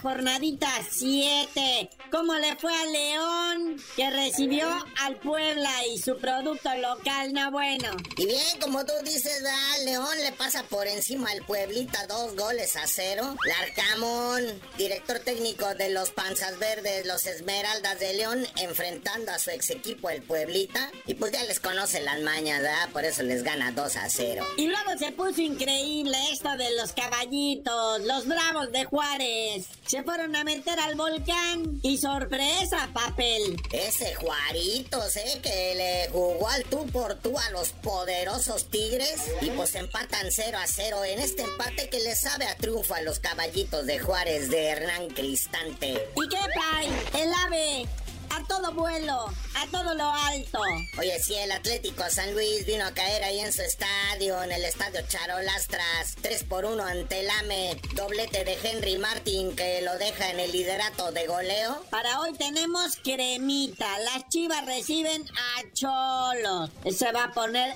jornadita 7. ¿Cómo le fue a León que recibió al Puebla y su producto local? No bueno. Y bien, como tú dices, ¿verdad? León le pasa por encima al Pueblita dos goles a cero. Larcamón, director técnico de los Panzas Verdes, los Esmeraldas de León, enfrentando a su ex equipo, el Pueblita. Y pues ya les conoce las mañas, ¿verdad? Por eso les gana 2 a 0. Y luego se puso increíble esto de los caballitos, los bravos de Juárez. Se fueron a meter al volcán y sorpresa, papel. Ese Juaritos, ¿eh? Que le jugó al tú por tú a los poderosos Tigres. Y pues empatan 0 a 0 en este empate que le sabe a triunfo a los caballitos de Juárez de Hernán Cristante. ¿Y qué pay? El ave. A todo vuelo, a todo lo alto. Oye, sí, el Atlético San Luis vino a caer ahí en su estadio, en el estadio Charolastras, 3 por 1 ante el AME, doblete de Henry Martin que lo deja en el liderato de goleo. Para hoy tenemos cremita. Las chivas reciben a Cholos. Se va a poner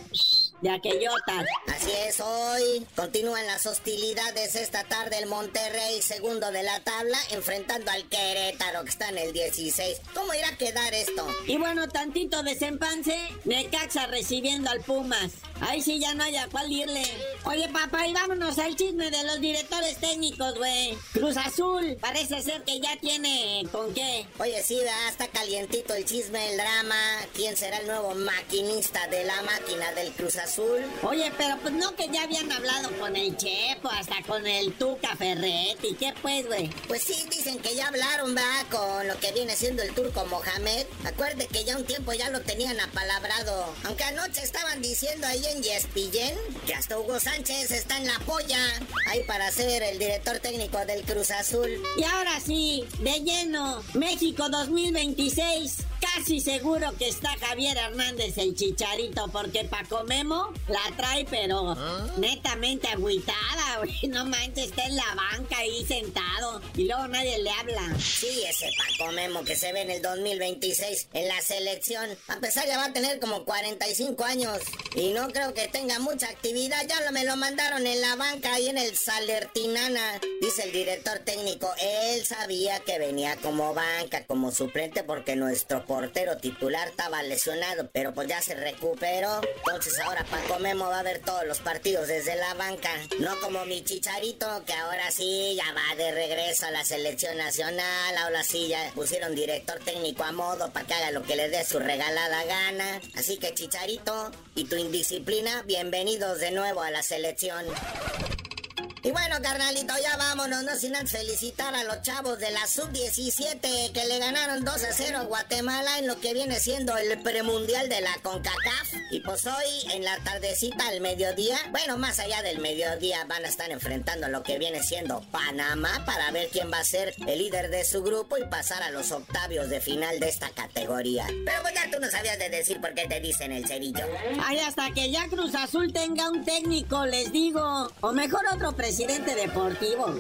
de aquellotas. Así es, hoy continúan las hostilidades esta tarde el Monterrey, segundo de la tabla, enfrentando al Querétaro que está en el 16. ¿Cómo irá a quedar esto? Y bueno, tantito desempance, Necaxa recibiendo al Pumas. Ahí sí ya no hay a cuál irle. Oye, papá, y vámonos al chisme de los directores técnicos, güey. Cruz Azul, parece ser que ya tiene con qué. Oye, sí, ¿verdad? está calientito el chisme, el drama. ¿Quién será el nuevo maquinista de la máquina del Cruz Azul? Oye, pero pues no que ya habían hablado con el Chepo, hasta con el Tuca Ferretti. ¿Qué pues, güey? Pues sí, dicen que ya hablaron, va, con lo que viene siendo el turco Mohamed. Acuerde que ya un tiempo ya lo tenían apalabrado. Aunque anoche estaban diciendo ahí en Yespillén que hasta Hugo Sánchez está en la polla. Ahí para ser el director técnico del Cruz Azul. Y ahora sí, de lleno, México 2026. Casi seguro que está Javier Hernández el chicharito, porque Paco Memo la trae, pero netamente agüitada, güey. No manches, está en la banca ahí sentado y luego nadie le habla. Sí, ese Paco Memo que se ve en el 2026 en la selección. A pesar ya va a tener como 45 años. Y no creo que tenga mucha actividad. Ya lo, me lo mandaron en la banca ahí en el Salertinana. Dice el director técnico. Él sabía que venía como banca, como suplente, porque nuestro portero titular estaba lesionado. Pero pues ya se recuperó. Entonces ahora Paco Memo va a ver todos los partidos desde la banca. No como mi chicharito, que ahora sí ya va de regreso a la selección nacional. Ahora sí ya pusieron director técnico a modo para que haga lo que le dé su regalada gana. Así que chicharito y tu indisciplina, bienvenidos de nuevo a la selección. Y bueno, carnalito, ya vámonos, no sin felicitar a los chavos de la Sub-17 que le ganaron 2 a 0 a Guatemala en lo que viene siendo el premundial de la CONCACAF. Y pues hoy, en la tardecita, al mediodía, bueno, más allá del mediodía, van a estar enfrentando lo que viene siendo Panamá para ver quién va a ser el líder de su grupo y pasar a los octavios de final de esta categoría. Pero pues ya tú no sabías de decir por qué te dicen el cerillo. Ay, hasta que ya Cruz Azul tenga un técnico, les digo. O mejor otro presidente deportivo.